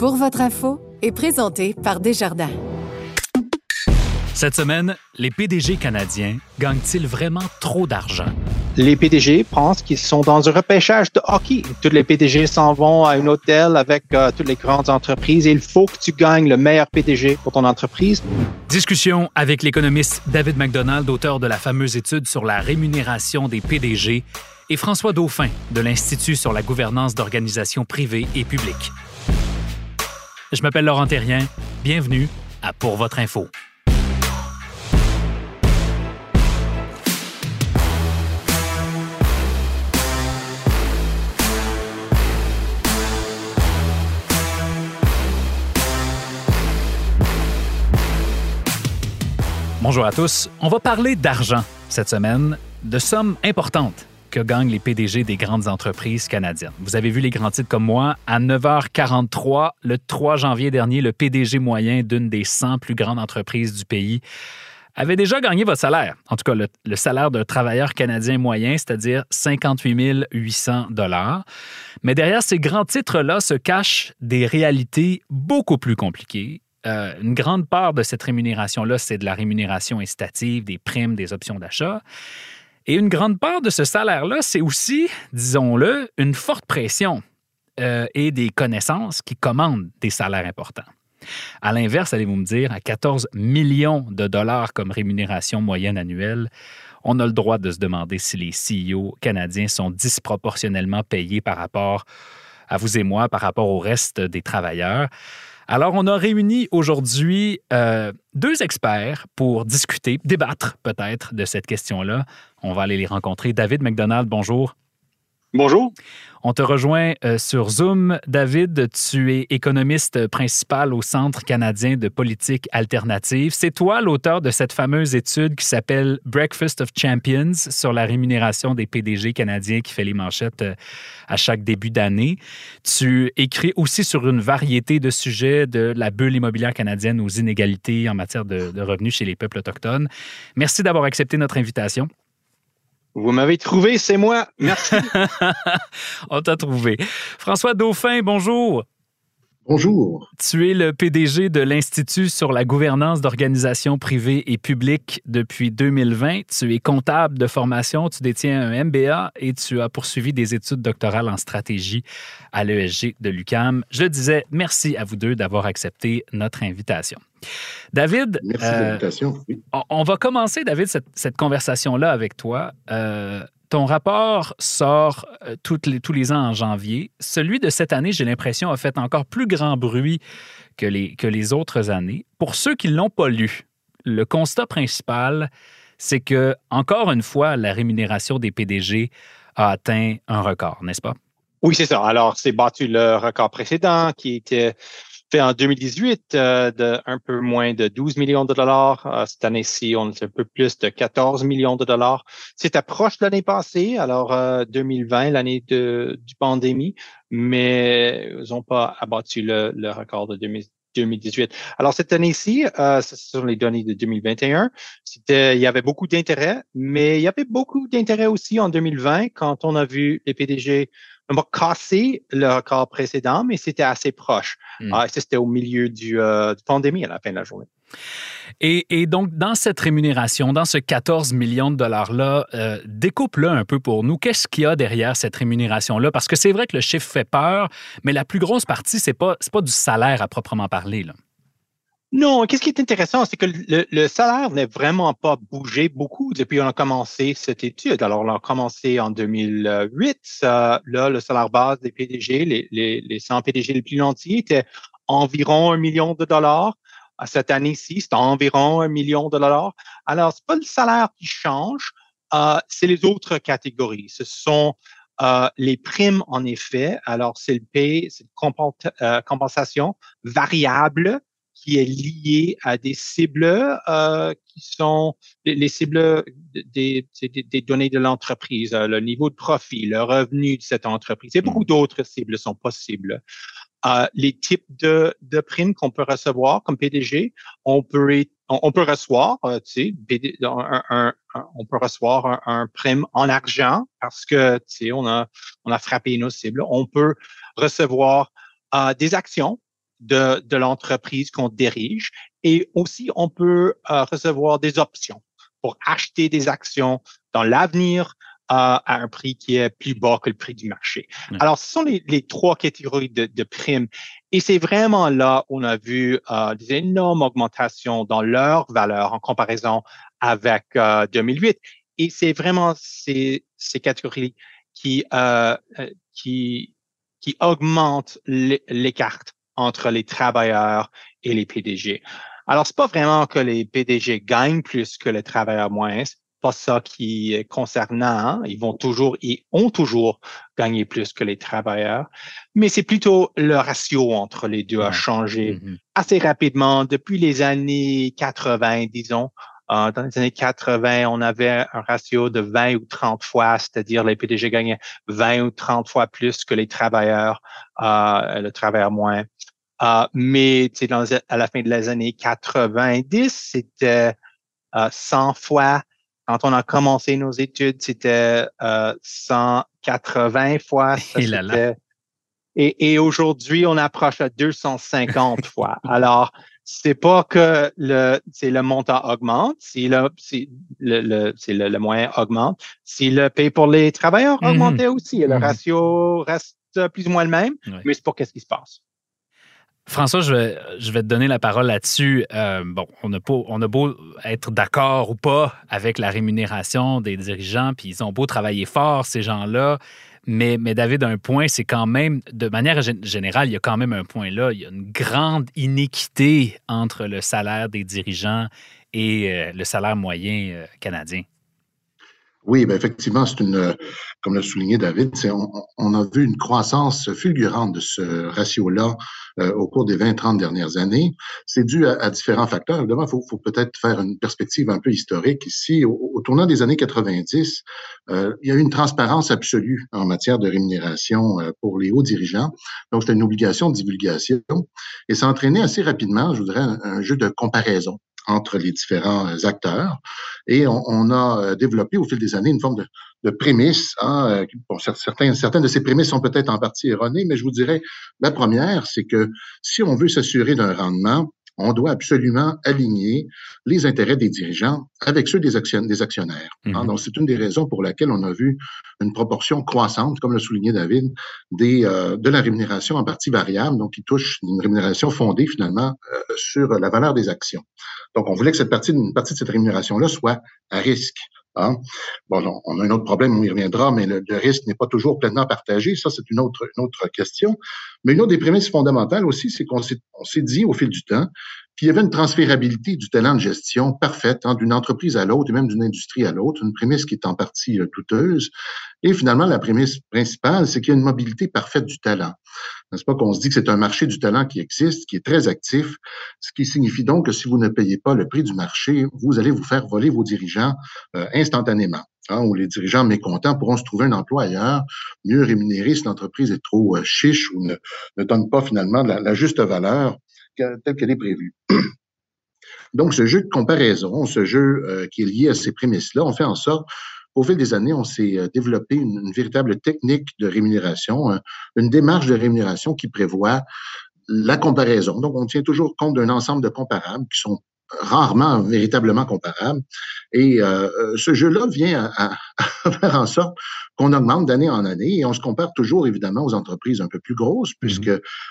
Pour votre info est présenté par Desjardins. Cette semaine, les PDG canadiens gagnent-ils vraiment trop d'argent? Les PDG pensent qu'ils sont dans un repêchage de hockey. Tous les PDG s'en vont à un hôtel avec euh, toutes les grandes entreprises et il faut que tu gagnes le meilleur PDG pour ton entreprise. Discussion avec l'économiste David McDonald, auteur de la fameuse étude sur la rémunération des PDG, et François Dauphin de l'Institut sur la gouvernance d'organisations privées et publiques. Je m'appelle Laurent Terrien. Bienvenue à Pour votre info. Bonjour à tous. On va parler d'argent cette semaine, de sommes importantes que gagnent les PDG des grandes entreprises canadiennes. Vous avez vu les grands titres comme moi. À 9h43, le 3 janvier dernier, le PDG moyen d'une des 100 plus grandes entreprises du pays avait déjà gagné votre salaire. En tout cas, le, salaire d'un travailleur canadien moyen, c'est-à-dire 58 800 dollars. Mais derrière ces grands titres-là se cachent des réalités beaucoup plus compliquées euh, une grande part de cette rémunération-là, c'est de la rémunération incitative, des primes, des options d'achat. Et une grande part de ce salaire-là, c'est aussi, disons-le, une forte pression euh, et des connaissances qui commandent des salaires importants. À l'inverse, allez-vous me dire, à 14 millions de dollars comme rémunération moyenne annuelle, on a le droit de se demander si les CEO canadiens sont disproportionnellement payés par rapport à vous et moi, par rapport au reste des travailleurs. Alors, on a réuni aujourd'hui euh, deux experts pour discuter, débattre peut-être de cette question-là. On va aller les rencontrer. David McDonald, bonjour. Bonjour. On te rejoint euh, sur Zoom. David, tu es économiste principal au Centre canadien de politique alternative. C'est toi l'auteur de cette fameuse étude qui s'appelle Breakfast of Champions sur la rémunération des PDG canadiens qui fait les manchettes euh, à chaque début d'année. Tu écris aussi sur une variété de sujets de la bulle immobilière canadienne aux inégalités en matière de, de revenus chez les peuples autochtones. Merci d'avoir accepté notre invitation. Vous m'avez trouvé, c'est moi. Merci. On t'a trouvé. François Dauphin, bonjour. Bonjour. Tu es le PDG de l'Institut sur la gouvernance d'organisations privées et publiques depuis 2020. Tu es comptable de formation, tu détiens un MBA et tu as poursuivi des études doctorales en stratégie à l'ESG de l'UCAM. Je disais merci à vous deux d'avoir accepté notre invitation. David, Merci de l'invitation. Oui. on, va commencer, David, cette, cette conversation-là avec toi. Euh, ton rapport sort euh, toutes les- tous les ans en janvier. Celui de cette année, j'ai l'impression, a fait encore plus grand bruit que les, que les autres années. Pour ceux qui ne l'ont pas lu, le constat principal, c'est que, encore une fois, la rémunération des PDG a atteint un record, n'est-ce pas? Oui, c'est ça. Alors, c'est battu le record précédent qui était fait en 2018 euh, de un peu moins de 12 millions de dollars. Euh, cette année-ci, on est un peu plus de 14 millions de dollars. C'est proche de l'année passée, alors euh, 2020, l'année de, du pandémie, mais ils n'ont pas abattu le, le record de 2000 2018. Alors, cette année-ci, euh, ce sont les données de 2021. C'était, il y avait beaucoup d'intérêt, mais il y avait beaucoup d'intérêt aussi en 2020 quand on a vu les PDG on va casser le record précédent, mais c'était assez proche. Mm. Ah, c'était au milieu du, euh, du pandémie à la fin de la journée. Et, et donc, dans cette rémunération, dans ce 14 millions de dollars-là, euh, découpe-le un peu pour nous. Qu'est-ce qu'il y a derrière cette rémunération-là? Parce que c'est vrai que le chiffre fait peur, mais la plus grosse partie, c'est pas, c'est pas du salaire à proprement parler. Là. Non, qu'est-ce qui est intéressant, c'est que le, salaire n'a vraiment pas bougé beaucoup depuis qu'on a commencé cette étude. Alors, on a commencé en 2008. Ça, là, le salaire base des PDG, les, les, les 100 PDG les plus nantis était environ un million de dollars. Cette année-ci, c'est environ un million de dollars. Alors, c'est pas le salaire qui change, euh, c'est les autres catégories. Ce sont euh, les primes, en effet. Alors, c'est le pay, c'est une euh, compensation variable qui est lié à des cibles euh, qui sont les, les cibles des, des, des données de l'entreprise, euh, le niveau de profit, le revenu de cette entreprise. Et beaucoup d'autres cibles sont possibles. Euh, les types de, de primes qu'on peut recevoir comme PDG, on peut on, on peut recevoir, euh, tu sais, un, un, on peut recevoir un, un, prime en argent parce que tu sais, on a on a frappé nos cibles. On peut recevoir euh, des actions de, de l'entreprise qu'on dirige. Et aussi, on peut euh, recevoir des options pour acheter des actions dans l'avenir à un prix qui est plus bas que le prix du marché. Alors, ce sont les, les trois catégories de, de, primes. Et c'est vraiment là où on a vu euh, des énormes augmentations dans leur valeur en comparaison avec euh, 2008. Et c'est vraiment ces, ces catégories qui, euh, euh qui, qui augmentent les, cartes entre les travailleurs et les PDG. Alors, c'est pas vraiment que les PDG gagnent plus que les travailleurs moins, pas ça qui est concernant. Hein. Ils vont toujours, ils ont toujours gagné plus que les travailleurs, mais c'est plutôt le ratio entre les deux a changé mm-hmm. assez rapidement depuis les années 80, disons. Euh, dans les années 80, on avait un ratio de 20 ou 30 fois, c'est-à-dire les PDG gagnaient 20 ou 30 fois plus que les travailleurs, euh, le travailleur moins. Euh, mais dans, à la fin des années 90, c'était 100 fois quand on a commencé nos études, c'était euh, 180 fois. et, et aujourd'hui, on approche à 250 fois. Alors, c'est pas que le, c'est le montant augmente, si le, si le, le, c'est le, moyen augmente, si le paye pour les travailleurs mm-hmm. augmentait aussi, le mm-hmm. ratio reste plus ou moins le même, mais c'est pas qu'est-ce qui se passe. François, je vais, je vais te donner la parole là-dessus. Euh, bon, on a, beau, on a beau être d'accord ou pas avec la rémunération des dirigeants, puis ils ont beau travailler fort, ces gens-là, mais, David, un point, c'est quand même, de manière générale, il y a quand même un point là, il y a une grande iniquité entre le salaire des dirigeants et euh, le salaire moyen euh, canadien. Oui, ben effectivement, c'est une, comme l'a souligné David, on, a vu une croissance fulgurante de ce ratio-là euh, au cours des 20-30 dernières années. C'est dû à, différents facteurs. Évidemment, il faut, peut-être faire une perspective un peu historique ici. Au, tournant des années 90, euh, il y a eu une transparence absolue en matière de rémunération euh, pour les hauts dirigeants. Donc, c'était une obligation de divulgation et ça a entraîné assez rapidement, je voudrais, un jeu de comparaison entre les différents acteurs. Et on, a développé au fil des années une forme de, prémisse. Hein, certains, certaines de ces prémices sont peut-être en partie erronées, mais je vous dirais, la première, c'est que si on veut s'assurer d'un rendement, on doit absolument aligner les intérêts des dirigeants avec ceux des, actionnaires. Hein. Mhm. Donc, c'est une des raisons pour laquelle on a vu une proportion croissante, comme l'a souligné David, des, euh, de la rémunération en partie variable, donc qui touche une rémunération fondée finalement euh, sur la valeur des actions. Donc, on voulait que cette partie, une partie de cette rémunération-là soit à risque. Hein? Bon, on a un autre problème, on y reviendra, mais le, risque n'est pas toujours pleinement partagé. Ça, c'est une autre, autre question. Mais une autre des prémices fondamentales aussi, c'est qu'on s'est dit au fil du temps qu'il y avait une transférabilité du talent de gestion parfaite hein, d'une entreprise à l'autre et même d'une industrie à l'autre, une prémisse qui est en partie euh, douteuse. Et finalement, la prémisse principale, c'est qu'il y a une mobilité parfaite du talent. N'est-ce pas qu'on se dit que c'est un marché du talent qui existe, qui est très actif, ce qui signifie donc que si vous ne payez pas le prix du marché, vous allez vous faire voler vos dirigeants euh, instantanément. Hein, où les dirigeants mécontents pourront se trouver un emploi ailleurs, mieux rémunéré si l'entreprise est trop euh, chiche ou ne donne pas finalement la, juste valeur telle qu'elle est prévue. Donc, ce jeu de comparaison, ce jeu euh, qui est lié à ces prémices-là, on fait en sorte au fil des années, on s'est euh, développé une, véritable technique de rémunération, une démarche de rémunération qui prévoit la comparaison. Donc, on tient toujours compte d'un ensemble de comparables qui sont rarement véritablement comparables. Et euh, euh, ce jeu-là vient à, faire en sorte qu'on augmente d'année en année et on se compare toujours évidemment aux entreprises un peu plus grosses, mmh puisque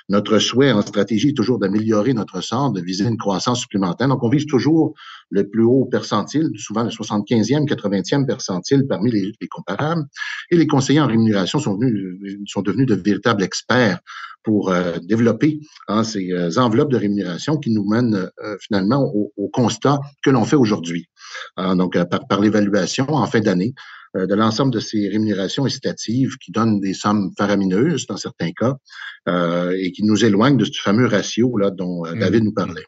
notre souhait en stratégie est toujours d'améliorer notre sort, de viser une croissance supplémentaire. Donc, on vise toujours le plus haut percentile, souvent le 75e, 80e percentile parmi les, les comparables. Et les conseillers en rémunération sont, venus, sont devenus de véritables experts pour euh, développer hein, ces euh, enveloppes de rémunération qui nous mènent euh, finalement au, au, constat que l'on fait aujourd'hui. Hein, donc, par, par l'évaluation en fin d'année de l'ensemble de ces rémunérations incitatives qui donnent des sommes faramineuses dans certains cas et qui nous éloignent de ce fameux ratio là dont mmh. David nous parlait.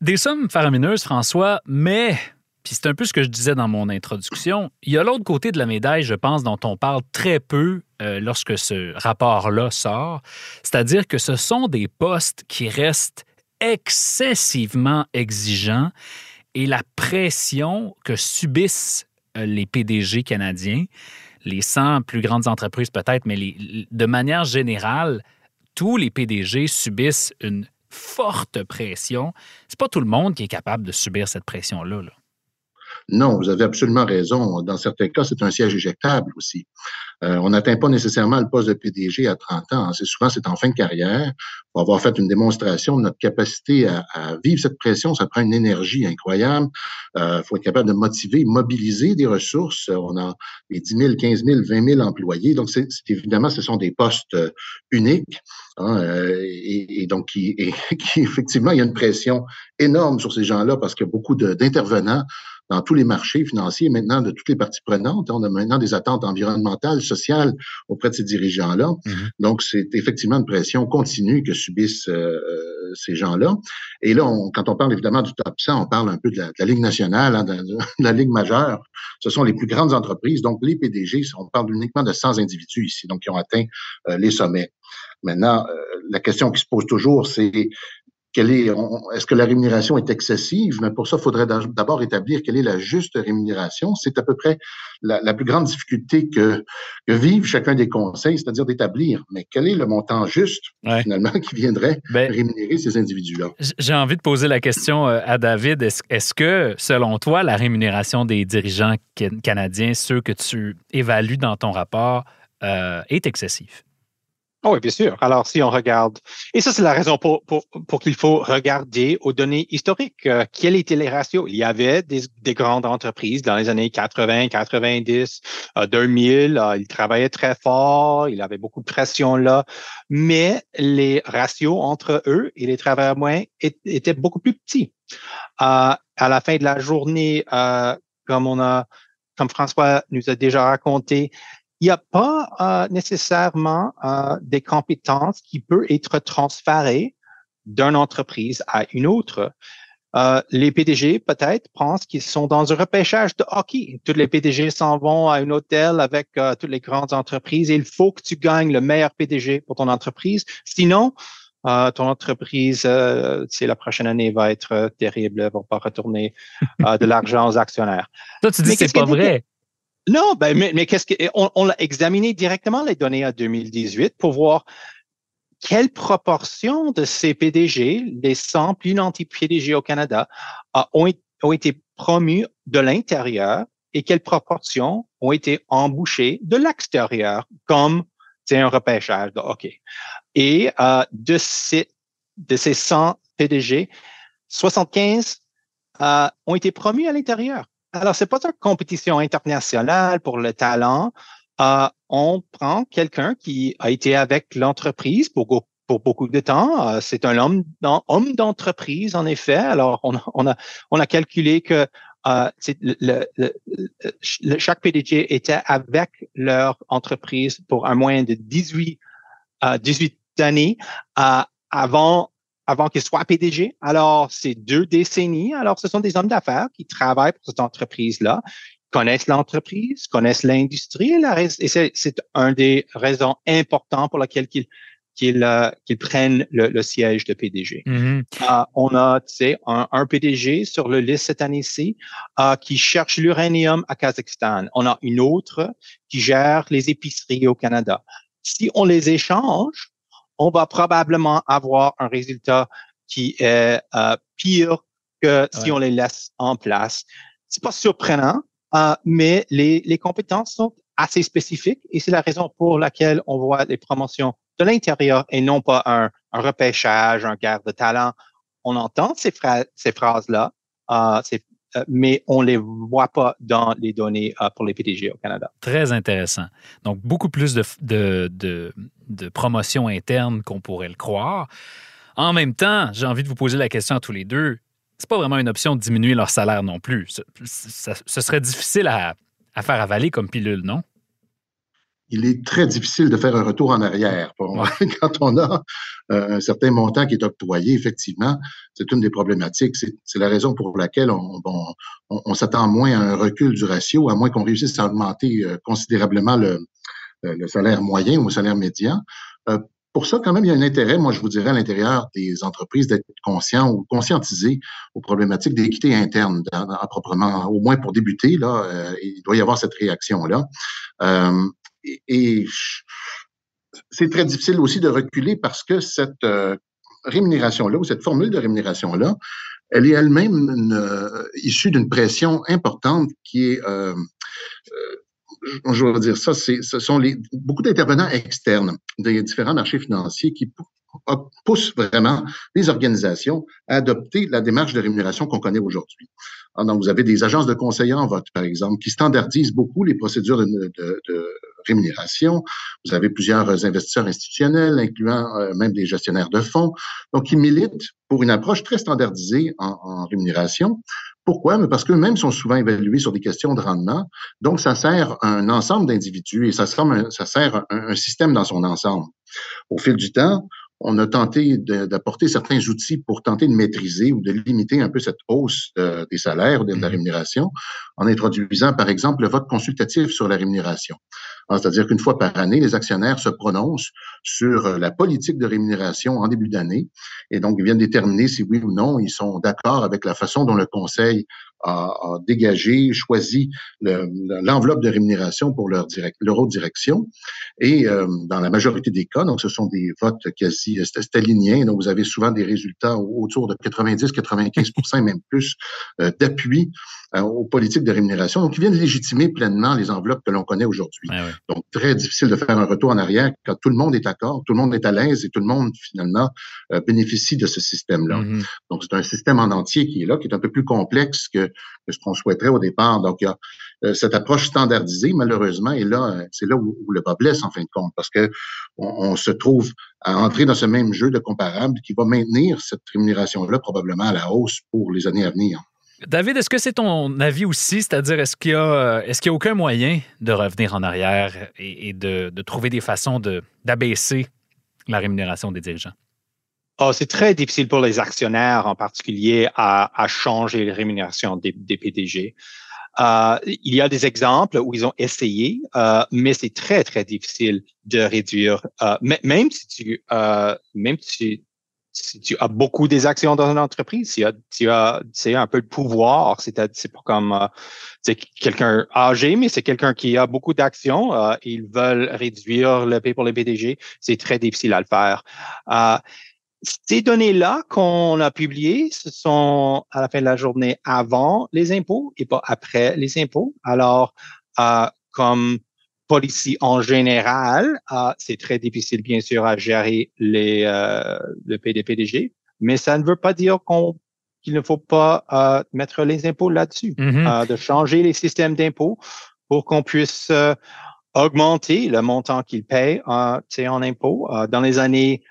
Des sommes faramineuses, François, mais puis c'est un peu ce que je disais dans mon introduction. Il y a l'autre côté de la médaille, je pense, dont on parle très peu euh, lorsque ce rapport-là sort. C'est-à-dire que ce sont des postes qui restent excessivement exigeants et la pression que subissent euh, les PDG canadiens, les 100 plus grandes entreprises peut-être, mais de manière générale, tous les PDG subissent une forte pression. C'est pas tout le monde qui est capable de subir cette pression-là. là. Non, vous avez absolument raison. Dans certains cas, c'est un siège éjectable aussi. Euh, on n'atteint pas nécessairement le poste de PDG à 30 ans. C'est souvent c'est en fin de carrière. Pour avoir fait une démonstration de notre capacité à, vivre cette pression, ça prend une énergie incroyable. Il euh, faut être capable de motiver, mobiliser des ressources. On a les 10 000, 15 000, 20 000 employés. Donc, c'est évidemment, ce sont des postes euh, uniques. Hein, et, et, donc, qui, et, qui, effectivement, il y a une pression énorme sur ces gens-là parce qu'il y a beaucoup d'intervenants dans tous les marchés financiers, maintenant de toutes les parties prenantes. On a maintenant des attentes environnementales, sociales auprès de ces dirigeants-là. Mm-hmm. Donc, c'est effectivement une pression continue que subissent euh, euh, ces gens-là. Et là, quand on parle évidemment du top 100, on parle un peu de la, Ligue nationale, hein, de, la Ligue majeure. Ce sont les plus grandes entreprises. Donc, les PDG, on parle uniquement de 100 individus ici, donc qui ont atteint euh, les sommets. Maintenant, la question qui se pose toujours, c'est est, est-ce que la rémunération est excessive? Mais pour ça, il faudrait d'abord établir quelle est la juste rémunération. C'est à peu près la, plus grande difficulté que, que vivent chacun des conseils, c'est-à-dire d'établir, mais quel est le montant juste, finalement, qui viendrait ben, rémunérer ces individus-là? J'ai envie de poser la question euh, à David. Est-ce que, selon toi, la rémunération des dirigeants canadiens, ceux que tu évalues dans ton rapport, euh, est excessive? Oh oui, bien sûr. Alors, si on regarde, et ça, c'est la raison pour, pour, pour qu'il faut regarder aux données historiques. Euh, quels étaient les ratios? Il y avait des, des, grandes entreprises dans les années 80, 90, 2000. ils travaillaient très fort. Il y avait beaucoup de pression là. Mais les ratios entre eux et les travailleurs moyens étaient beaucoup plus petits. Euh, à la fin de la journée, euh, comme on a, comme François nous a déjà raconté, il n'y a pas euh, nécessairement euh, des compétences qui peuvent être transférées d'une entreprise à une autre. Euh, les PDG, peut-être, pensent qu'ils sont dans un repêchage de hockey. Tous les PDG s'en vont à un hôtel avec toutes les grandes entreprises il faut que tu gagnes le meilleur PDG pour ton entreprise. Sinon, ton entreprise, c'est la prochaine année va être terrible, va pas retourner de l'argent aux actionnaires. Toi, tu dis que c'est pas vrai. Non, ben, mais, qu'est-ce que on, on, a examiné directement les données à 2018 pour voir quelle proportion de ces PDG, les 100 plus nantis PDG au Canada, ont, ont été promus de l'intérieur et quelle proportion ont été embauchés de l'extérieur, comme c'est un repêchage hockey. Et euh, de ces de ces 100 PDG, 75 euh, ont été promus à l'intérieur. Alors, c'est pas une compétition internationale pour le talent. Euh, on prend quelqu'un qui a été avec l'entreprise pour, beaucoup de temps. Euh, c'est un homme, d'entreprise, en effet. Alors, on, a, on a calculé que euh, le, le, chaque PDG était avec leur entreprise pour un moyen de 18, 18 années avant avant qu'il soit PDG. Alors, c'est deux décennies. Alors, ce sont des hommes d'affaires qui travaillent pour cette entreprise-là, connaissent l'entreprise, connaissent l'industrie. Et c'est un des raisons importantes pour lesquelles qu'ils qu'ils euh, prennent le, siège de PDG. Mm-hmm. Euh, on a, tu sais, un, un, PDG sur le liste cette année-ci euh, qui cherche l'uranium à Kazakhstan. On a une autre qui gère les épiceries au Canada. Si on les échange, on va probablement avoir un résultat qui est euh, pire que si on les laisse en place. C'est pas surprenant, euh, mais les, les compétences sont assez spécifiques et c'est la raison pour laquelle on voit les promotions de l'intérieur et non pas un, un repêchage, un guerre de talent. On entend ces, ces phrases-là, euh, euh, mais on ne les voit pas dans les données euh, pour les PDG au Canada. Très intéressant. Donc, beaucoup plus de, de, de, promotion interne qu'on pourrait le croire. En même temps, j'ai envie de vous poser la question à tous les deux. C'est pas vraiment une option de diminuer leur salaire non plus. Ce, ce serait difficile à, à faire avaler comme pilule, non? Il est très difficile de faire un retour en arrière. Quand on a euh, un certain montant qui est octroyé, effectivement, c'est une des problématiques. C'est la raison pour laquelle on, on, s'attend moins à un recul du ratio, à moins qu'on réussisse à augmenter euh, considérablement le, euh, le, salaire moyen ou le salaire médian. pour ça, quand même, il y a un intérêt, moi, je vous dirais, à l'intérieur des entreprises d'être conscients ou conscientisés aux problématiques d'équité interne, à, proprement, au moins pour débuter, là, il doit y avoir cette réaction-là et, c'est très difficile aussi de reculer parce que cette, euh, rémunération-là, ou cette formule de rémunération-là, elle est elle-même euh, issue d'une pression importante qui est, euh, je veux dire ça, ce sont beaucoup d'intervenants externes des différents marchés financiers qui poussent vraiment les organisations à adopter la démarche de rémunération qu'on connaît aujourd'hui. Donc, vous avez des agences de conseillers en vote, par exemple, qui standardisent beaucoup les procédures de, rémunération. Vous avez plusieurs investisseurs institutionnels, incluant euh, même des gestionnaires de fonds, donc qui militent pour une approche très standardisée en, rémunération. Pourquoi? Parce qu'eux-mêmes sont souvent évalués sur des questions de rendement. Donc, ça sert un ensemble d'individus et ça, ça sert un, un système dans son ensemble. Au fil du temps, on a tenté d'apporter certains outils pour tenter de maîtriser ou de limiter un peu cette hausse des salaires ou de la mmh rémunération en introduisant, par exemple, le vote consultatif sur la rémunération. C'est-à-dire qu'une fois par année, les actionnaires se prononcent sur la politique de rémunération en début d'année et donc ils viennent déterminer si oui ou non ils sont d'accord avec la façon dont le conseil a, dégagé, choisi l'enveloppe de rémunération pour leur, direct, leur autre direction. Et euh, dans la majorité des cas, donc ce sont des votes quasi staliniens, donc vous avez souvent des résultats autour de 90-95 et même plus euh, d'appui euh, aux politiques de rémunération, donc ils viennent légitimer pleinement les enveloppes que l'on connaît aujourd'hui. Donc très difficile de faire un retour en arrière quand tout le monde est d'accord, tout le monde est à l'aise et tout le monde finalement bénéficie de ce système-là. Mm-hmm. Donc c'est un système en entier qui est là, qui est un peu plus complexe que que ce qu'on souhaiterait au départ. Donc, il y a euh, cette approche standardisée, malheureusement, et là, euh, c'est là où, le bas blesse, en fin de compte, parce que on, se trouve à entrer dans ce même jeu de comparables qui va maintenir cette rémunération-là probablement à la hausse pour les années à venir. David, est-ce que c'est ton avis aussi? C'est-à-dire, est-ce qu'il y a, euh, est-ce qu'il y a aucun moyen de revenir en arrière et, de, trouver des façons d'abaisser la rémunération des dirigeants? Oh, c'est très difficile pour les actionnaires en particulier à, changer les rémunérations des, PDG. Euh, il y a des exemples où ils ont essayé, euh, mais c'est très, très difficile de réduire, même si tu, même si, si, tu as beaucoup des actions dans une entreprise, si tu as, tu as un peu de pouvoir, c'est c'est pas comme euh, c'est quelqu'un âgé, mais c'est quelqu'un qui a beaucoup d'actions, euh, ils veulent réduire le paie pour les PDG, c'est très difficile à le faire. Ces données-là qu'on a publiées, ce sont à la fin de la journée avant les impôts et pas après les impôts. Alors, euh, comme policy en général, euh, c'est très difficile, bien sûr, à gérer les, euh, le PDPDG, mais ça ne veut pas dire qu'on qu'il ne faut pas euh, mettre les impôts là-dessus, euh, de changer les systèmes d'impôts pour qu'on puisse euh, augmenter le montant qu'ils payent en impôts. dans les années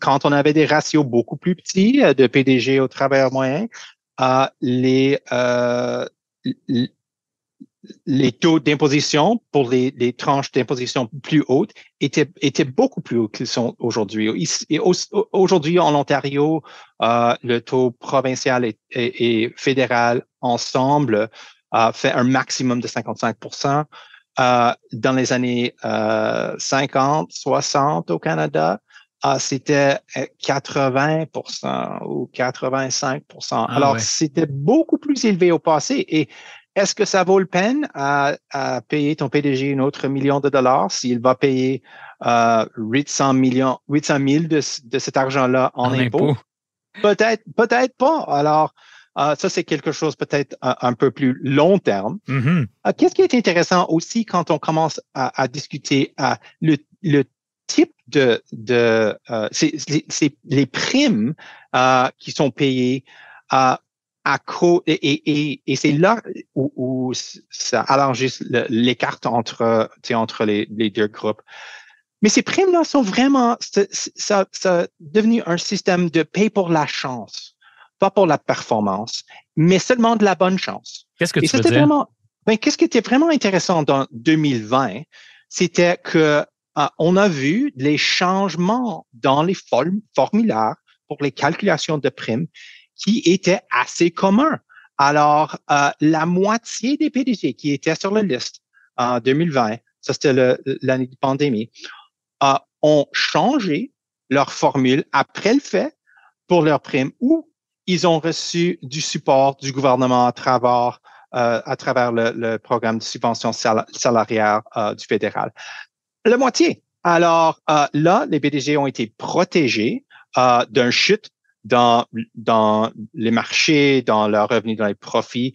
quand on avait des ratios beaucoup plus petits euh, de PDG au travailleur moyen, euh, les, euh, les taux d'imposition pour les, les tranches d'imposition plus hautes étaient, étaient beaucoup plus hauts qu'ils sont aujourd'hui. Aujourd'hui, en Ontario, euh, le taux provincial et, et, fédéral ensemble euh, fait un maximum de 55% euh, Dans les années 50, 60 au Canada, c'était 80% euh, ou 85 ah, Alors, c'était beaucoup plus élevé au passé. Et est-ce que ça vaut le peine à, payer ton PDG une autre million de dollars s'il va payer euh, 800 millions, 800 000 de, de cet argent-là en, impôts? Peut-être, peut-être pas. Alors, euh, ça, c'est quelque chose peut-être un, peu plus long terme. Mm-hmm. Euh, qu'est-ce qui est intéressant aussi quand on commence à, discuter le, le type de, de euh, c'est les primes euh, qui sont payées et, et, et c'est là où, où ça allonge l'écart entre entre les, les deux groupes. Mais ces primes-là sont vraiment, ça, ça devenu un système de paye pour la chance, pas pour la performance, mais seulement de la bonne chance. Qu'est-ce que tu veux dire? Vraiment, ben, qu'est-ce qui était vraiment intéressant dans 2020, c'était que euh, on a vu les changements dans les formulaires pour les calculations de primes qui étaient assez communs. Alors, euh, la moitié des PDG qui étaient sur la liste en 2020, ça c'était l'année de pandémie, euh, ont changé leur formule après le fait pour leurs primes ou ils ont reçu du support du gouvernement à travers, à travers le, programme de subvention salariale du fédéral la moitié. Alors euh, là, les PDG ont été protégés d'un chute dans, les marchés, dans leurs revenus, dans les profits.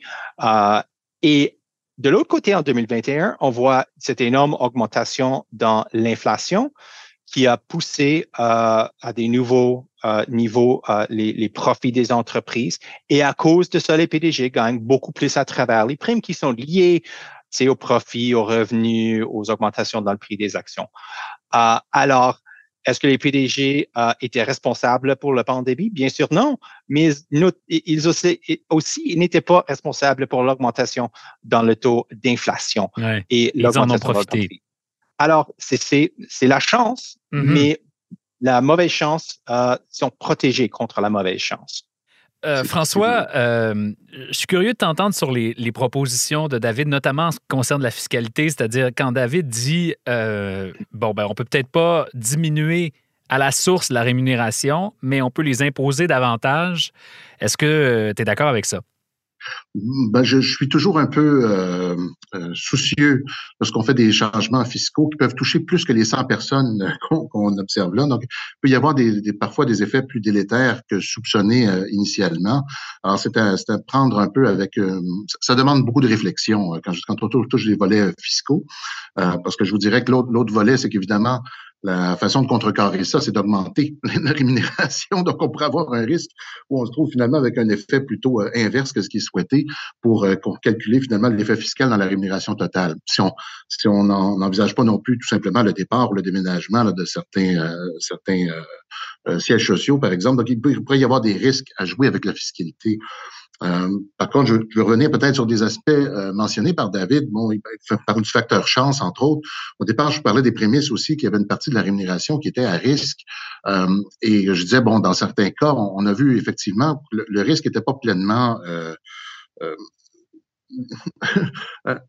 et de l'autre côté, en 2021, on voit cette énorme augmentation dans l'inflation qui a poussé euh, à des nouveaux euh, niveaux euh, les, les, profits des entreprises. Et à cause de ça, les PDG gagnent beaucoup plus à travers les primes qui sont liées aux profits, aux revenus, aux augmentations dans le prix des actions. alors, est-ce que les PDG étaient responsables pour la pandémie? Bien sûr, non. Mais ils aussi, aussi n'étaient pas responsables pour l'augmentation dans le taux d'inflation. et ils en ont profité. Alors, c'est la chance, mm-hmm. mais la mauvaise chance, euh, sont protégés contre la mauvaise chance. Euh, François, euh, je suis curieux de t'entendre sur les, propositions de David, notamment en ce qui concerne la fiscalité, c'est-à-dire quand David dit bon, ben, on peut peut-être pas diminuer à la source la rémunération, mais on peut les imposer davantage. Est-ce que tu es d'accord avec ça? Ben, je, je, suis toujours un peu euh, euh, soucieux lorsqu'on fait des changements fiscaux qui peuvent toucher plus que les 100 personnes qu'on observe là. Donc, il peut y avoir des, des, parfois des effets plus délétères que soupçonnés euh, initialement. Alors, c'est à, à, prendre un peu avec... ça demande beaucoup de réflexion quand, quand on touche les volets fiscaux, parce que je vous dirais que l'autre volet, c'est qu'évidemment, la façon de contrecarrer ça, c'est d'augmenter la rémunération. Donc, on pourrait avoir un risque où on se trouve finalement avec un effet plutôt euh, inverse que ce qui est souhaité pour, euh, calculer finalement l'effet fiscal dans la rémunération totale. Si on si on n'envisage pas non plus tout simplement le départ ou le déménagement de certains euh, certains sièges sociaux, par exemple. Donc, il pourrait y avoir des risques à jouer avec la fiscalité. Euh, par contre, je, je veux revenir peut-être sur des aspects euh, mentionnés par David. Bon, parle du facteur chance, entre autres. Au départ, je parlais des prémices aussi, qu'il y avait une partie de la rémunération qui était à risque. Euh, et je disais, bon, dans certains cas, on, a vu effectivement le, le risque n'était pas pleinement Euh,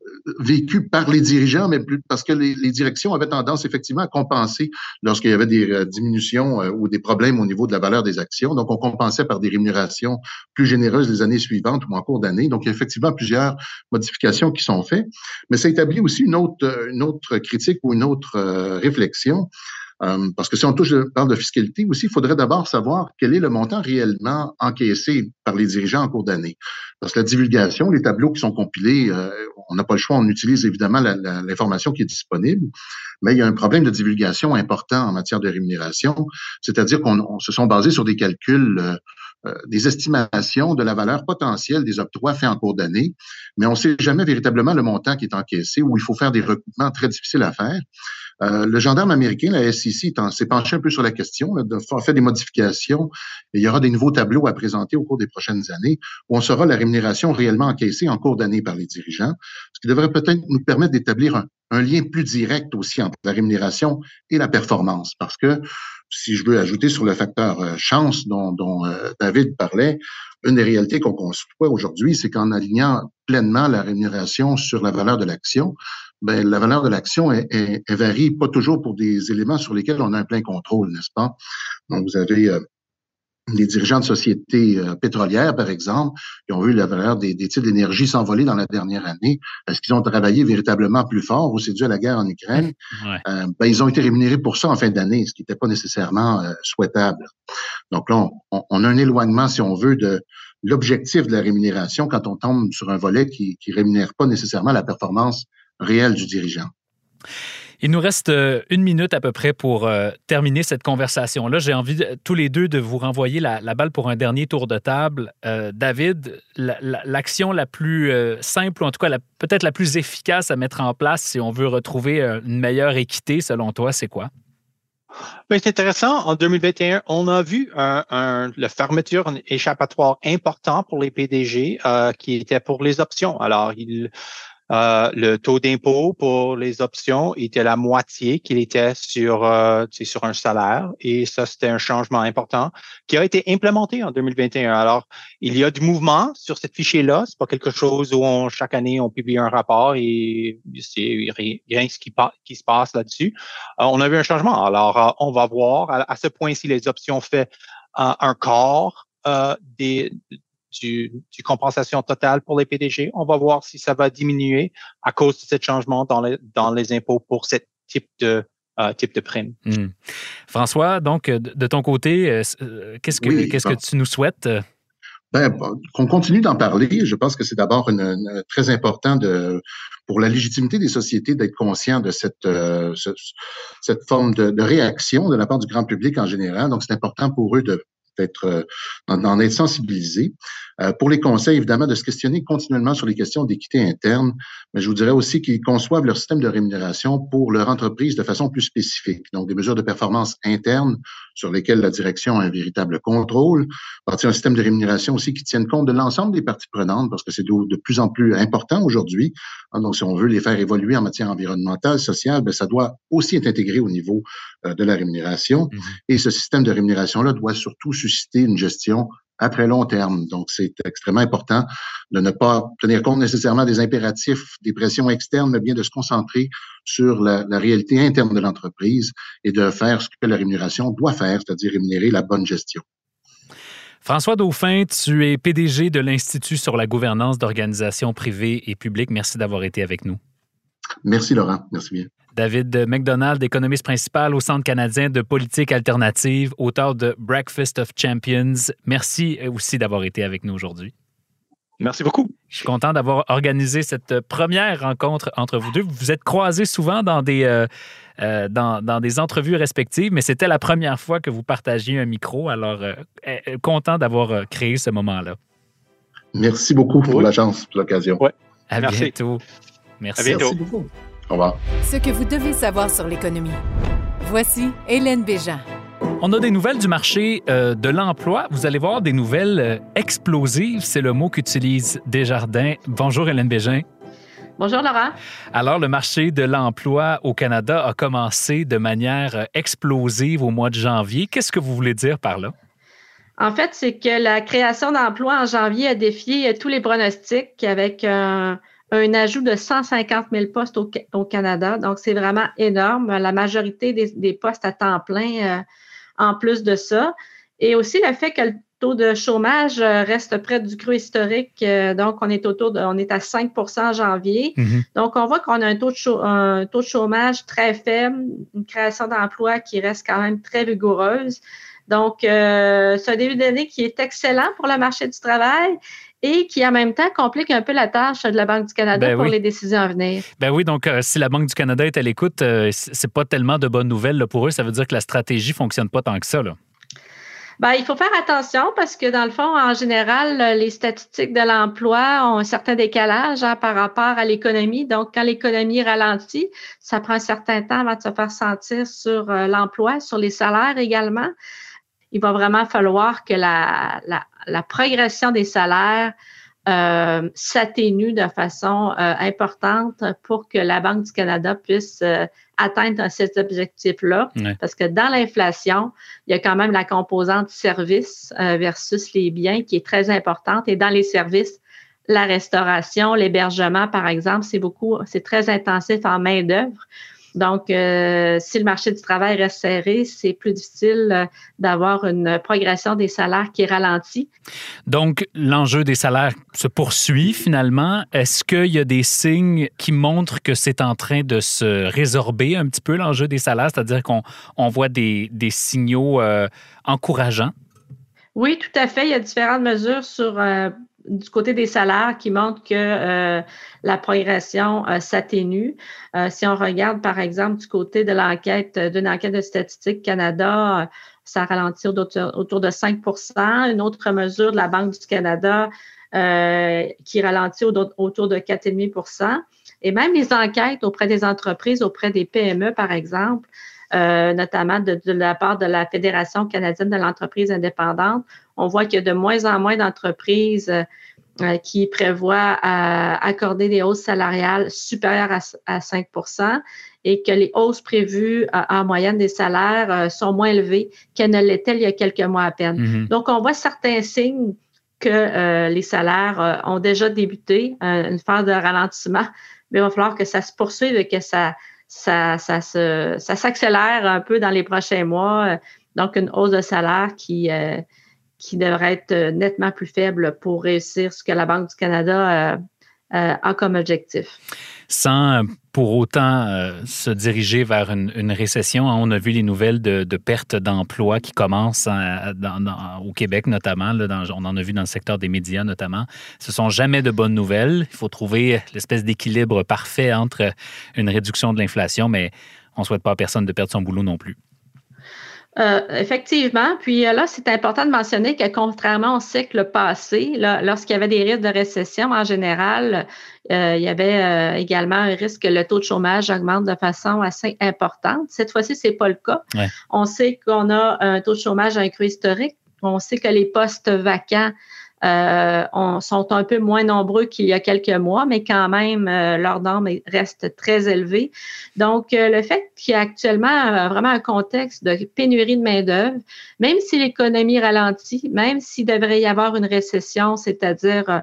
vécu par les dirigeants, mais plus parce que les, directions avaient tendance effectivement à compenser lorsqu'il y avait des euh, diminutions euh, ou des problèmes au niveau de la valeur des actions. Donc, on compensait par des rémunérations plus généreuses les années suivantes ou en cours d'année. Donc, il y a effectivement plusieurs modifications qui sont faites. Mais ça établit aussi une autre, une autre critique ou une autre réflexion euh, parce que si on touche, parle de fiscalité aussi, il faudrait d'abord savoir quel est le montant réellement encaissé par les dirigeants en cours d'année. Parce que la divulgation, les tableaux qui sont compilés, euh, on n'a pas le choix, on utilise évidemment l'information qui est disponible, mais il y a un problème de divulgation important en matière de rémunération, c'est-à-dire qu'on se sont basés sur des calculs euh, des estimations de la valeur potentielle des octrois faits en cours d'année, mais on ne sait jamais véritablement le montant qui est encaissé ou il faut faire des recoupements très difficiles à faire. Euh, le gendarme américain, la SEC, s'est penché un peu sur la question, a fait des modifications et il y aura des nouveaux tableaux à présenter au cours des prochaines années où on saura la rémunération réellement encaissée en cours d'année par les dirigeants, ce qui devrait peut-être nous permettre d'établir un, lien plus direct aussi entre la rémunération et la performance. Parce que si je veux ajouter sur le facteur euh, chance dont, euh, David parlait, une des réalités qu'on conçoit aujourd'hui, c'est qu'en alignant pleinement la rémunération sur la valeur de l'action, ben, la valeur de l'action elle, varie pas toujours pour des éléments sur lesquels on a un plein contrôle, n'est-ce pas? Donc, vous avez euh, les dirigeants de sociétés euh, pétrolières, par exemple, qui ont vu la valeur des, des titres d'énergie s'envoler dans la dernière année. Est-ce qu'ils ont travaillé véritablement plus fort ou c'est dû à la guerre en Ukraine? Euh, ben, ils ont été rémunérés pour ça en fin d'année, ce qui n'était pas nécessairement souhaitable. Donc là, on, on, a un éloignement, si on veut, de l'objectif de la rémunération quand on tombe sur un volet qui ne rémunère pas nécessairement la performance réel du dirigeant. Il nous reste euh, une minute à peu près pour euh, terminer cette conversation-là. J'ai envie tous les deux de vous renvoyer la, balle pour un dernier tour de table. Euh, David, l'action la, plus simple, ou en tout cas peut-être la plus efficace à mettre en place si on veut retrouver une meilleure équité, selon toi, c'est quoi? Ben, c'est intéressant. En 2021, on a vu un, un, la fermeture échappatoire important pour les PDG qui était pour les options. Alors, il euh, le taux d'impôt pour les options était la moitié qu'il était sur, euh, sur un salaire. Et ça, c'était un changement important qui a été implémenté en 2021. Alors, il y a du mouvement sur cette fichier-là. C'est pas quelque chose où on, chaque année, on publie un rapport et c'est rien ce qui, qui se passe là-dessus. Euh, on a vu un changement. Alors, on va voir à, ce point si les options fait un corps des, du, du, compensation totale pour les PDG. On va voir si ça va diminuer à cause de ce changement dans les, dans les impôts pour ce type de type de prime. Hmm. François, donc, de ton côté, qu'est-ce que, qu'est-ce que tu nous souhaites? Ben, qu'on continue d'en parler. Je pense que c'est d'abord très important de, pour la légitimité des sociétés d'être conscient de cette, cette forme de, de, réaction de la part du grand public en général. Donc, c'est important pour eux de d'être euh, d'en être sensibilisé. Euh, pour les conseils, évidemment, de se questionner continuellement sur les questions d'équité interne, mais je vous dirais aussi qu'ils conçoivent leur système de rémunération pour leur entreprise de façon plus spécifique. Donc, des mesures de performance interne sur lesquelles la direction a un véritable contrôle, partir un système de rémunération aussi qui tienne compte de l'ensemble des parties prenantes, parce que c'est de, plus en plus important aujourd'hui. Hein, donc, si on veut les faire évoluer en matière environnementale, sociale, bien, ça doit aussi être intégré au niveau euh, de la rémunération. Mm-hmm. Et ce système de rémunération-là doit surtout susciter une gestion à très long terme. Donc, c'est extrêmement important de ne pas tenir compte nécessairement des impératifs, des pressions externes, mais bien de se concentrer sur la, réalité interne de l'entreprise et de faire ce que la rémunération doit faire, c'est-à-dire rémunérer la bonne gestion. François Dauphin, tu es PDG de l'Institut sur la gouvernance d'organisations privées et publiques. Merci d'avoir été avec nous. Merci Laurent. Merci bien. David McDonald, économiste principal au Centre canadien de politique alternative, auteur de Breakfast of Champions. Merci aussi d'avoir été avec nous aujourd'hui. Merci beaucoup. Je suis content d'avoir organisé cette première rencontre entre vous deux. Vous vous êtes croisés souvent dans des, euh, euh, dans, des entrevues respectives, mais c'était la première fois que vous partagiez un micro. Alors, euh, content d'avoir créé ce moment-là. Merci beaucoup pour la chance, pour l'occasion. Ouais. À bientôt. Merci. À bientôt. Merci beaucoup. Au revoir. Ce que vous devez savoir sur l'économie. Voici Hélène Béjean. On a des nouvelles du marché euh, de l'emploi. Vous allez voir des nouvelles euh, explosives. C'est le mot qu'utilise Desjardins. Bonjour Hélène Bégin. Bonjour Laurent. Alors, le marché de l'emploi au Canada a commencé de manière euh, explosive au mois de janvier. Qu'est-ce que vous voulez dire par là? En fait, c'est que la création d'emplois en janvier a défié tous les pronostics avec un un ajout de 150 000 postes au, Canada. Donc, c'est vraiment énorme. La majorité des, postes à temps plein euh, en plus de ça. Et aussi le fait que le taux de chômage euh, reste près du creux historique. Euh, donc, on est autour de, on est à 5% en janvier. Mm-hmm. Donc, on voit qu'on a un taux, de un taux de chômage très faible, une création d'emplois qui reste quand même très vigoureuse. Donc, c'est un début d'année qui est excellent pour le marché du travail et qui en même temps complique un peu la tâche de la Banque du Canada ben pour les décisions à venir. Ben oui, donc euh, si la Banque du Canada est à l'écoute, euh, c'est pas tellement de bonnes nouvelles pour eux. Ça veut dire que la stratégie fonctionne pas tant que ça. Là. Ben, il faut faire attention parce que dans le fond, en général, les statistiques de l'emploi ont un certain décalage hein, par rapport à l'économie. Donc, quand l'économie ralentit, ça prend un certain temps avant de se faire sentir sur euh, l'emploi, sur les salaires également. Il va vraiment falloir que la, la la progression des salaires euh, s'atténue de façon euh, importante pour que la Banque du Canada puisse euh, atteindre cet objectif-là. Parce que dans l'inflation, il y a quand même la composante services versus les biens qui est très importante. Et dans les services, la restauration, l'hébergement, par exemple, c'est beaucoup, c'est très intensif en main-d'œuvre. Donc, euh, si le marché du travail reste serré, c'est plus difficile euh, d'avoir une progression des salaires qui ralentit. Donc, l'enjeu des salaires se poursuit finalement. Est-ce qu'il y a des signes qui montrent que c'est en train de se résorber un petit peu l'enjeu des salaires, c'est-à-dire qu'on voit des, signaux euh, encourageants? Oui, tout à fait. Il y a différentes mesures sur du côté des salaires qui montrent que euh, la progression euh, s'atténue. Euh, si on regarde, par exemple, du côté de l'enquête, d'une enquête de Statistique Canada, ça ralentit autour de 5% Une autre mesure de la Banque du Canada qui ralentit autour de 4,5% Et même les enquêtes auprès des entreprises, auprès des PME, par exemple, notamment de, de, la part de la Fédération canadienne de l'entreprise indépendante, on voit qu'il y a de moins en moins d'entreprises euh, euh, qui prévoient euh, accorder des hausses salariales supérieures à, 5% et que les hausses prévues en moyenne des salaires sont moins élevées qu'elles ne l'étaient il y a quelques mois à peine. Mm-hmm. Donc, on voit certains signes que les salaires ont déjà débuté, une phase de ralentissement, mais il va falloir que ça se poursuive et que ça, ça, ça, ça s'accélère un peu dans les prochains mois. Donc, une hausse de salaire qui, qui devrait être euh, nettement plus faible pour réussir ce que la Banque du Canada euh, a comme objectif sans pour autant euh, se diriger vers une, récession. On a vu les nouvelles de, pertes d'emplois qui commencent au Québec notamment. on en a vu dans le secteur des médias notamment. Ce sont jamais de bonnes nouvelles. Il faut trouver l'espèce d'équilibre parfait entre une réduction de l'inflation, mais on ne souhaite pas à personne de perdre son boulot non plus. Euh, effectivement. Puis euh, là, c'est important de mentionner que contrairement au cycle passé, lorsqu'il y avait des risques de récession en général, euh, il y avait également un risque que le taux de chômage augmente de façon assez importante. Cette fois-ci, c'est pas le cas. On sait qu'on a un taux de chômage à un cru historique. On sait que les postes vacants euh, on, sont un peu moins nombreux qu'il y a quelques mois, mais quand même, euh, leur norme reste très élevée. Donc, euh, le fait qu'il y a actuellement vraiment un contexte de pénurie de main-d'œuvre, même si l'économie ralentit, même s'il devrait y avoir une récession, c'est-à-dire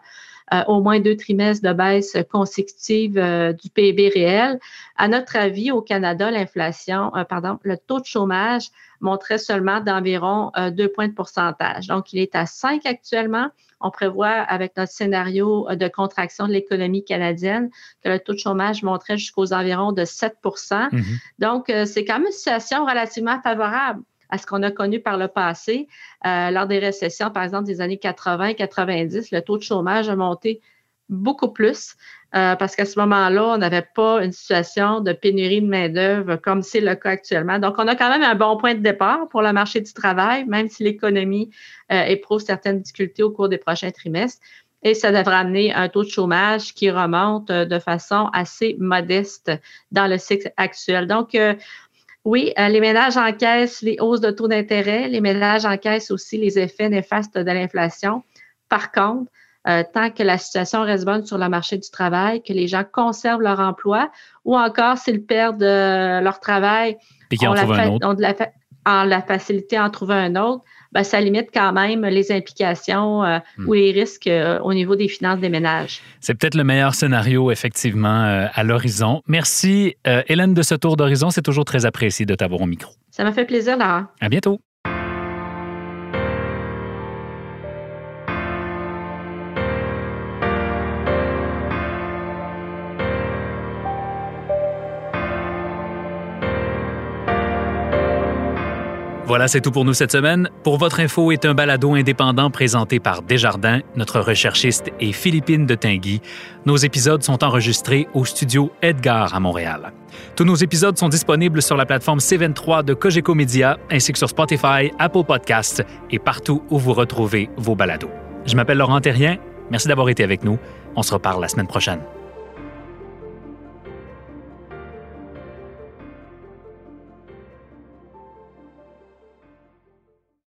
au moins deux trimestres de baisse consécutive du PIB réel. À notre avis, au Canada, l'inflation, pardon, le taux de chômage montrait seulement d'environ deux points de pourcentage. Donc, il est à 5 actuellement. On prévoit avec notre scénario de contraction de l'économie canadienne que le taux de chômage monterait jusqu'aux environs de 7 mm-hmm. Donc, euh, c'est quand même une situation relativement favorable à ce qu'on a connu par le passé. Euh, lors des récessions, par exemple, des années 80-90, le taux de chômage a monté beaucoup plus. Euh, parce qu'à ce moment-là, on n'avait pas une situation de pénurie de main-d'œuvre comme c'est le cas actuellement. Donc, on a quand même un bon point de départ pour le marché du travail, même si l'économie euh, éprouve certaines difficultés au cours des prochains trimestres. Et ça devrait amener un taux de chômage qui remonte euh, de façon assez modeste dans le cycle actuel. Donc, oui, les ménages encaissent les hausses de taux d'intérêt, les ménages encaissent aussi les effets néfastes de l'inflation. Par contre, euh, tant que la situation reste bonne sur le marché du travail, que les gens conservent leur emploi, ou encore s'ils perdent euh, leur travail, Et ont, la, en la facilité à en trouver un autre, ben, ça limite quand même les implications euh, hmm. ou les risques au niveau des finances des ménages. C'est peut-être le meilleur scénario, effectivement, à l'horizon. Merci, Hélène, de ce tour d'horizon. C'est toujours très apprécié de t'avoir au micro. Ça m'a fait plaisir, Laura. À bientôt. Voilà, c'est tout pour nous cette semaine. Pour votre info est un balado indépendant présenté par Desjardins. Notre recherchiste est Philippine de Tinguy. Nos épisodes sont enregistrés au studio Edgar à Montréal. Tous nos épisodes sont disponibles sur la plateforme C23 de Cogeco Media ainsi que sur Spotify, Apple Podcasts et partout où vous retrouvez vos balados. Je m'appelle Laurent Terrien. Merci d'avoir été avec nous. On se reparle la semaine prochaine.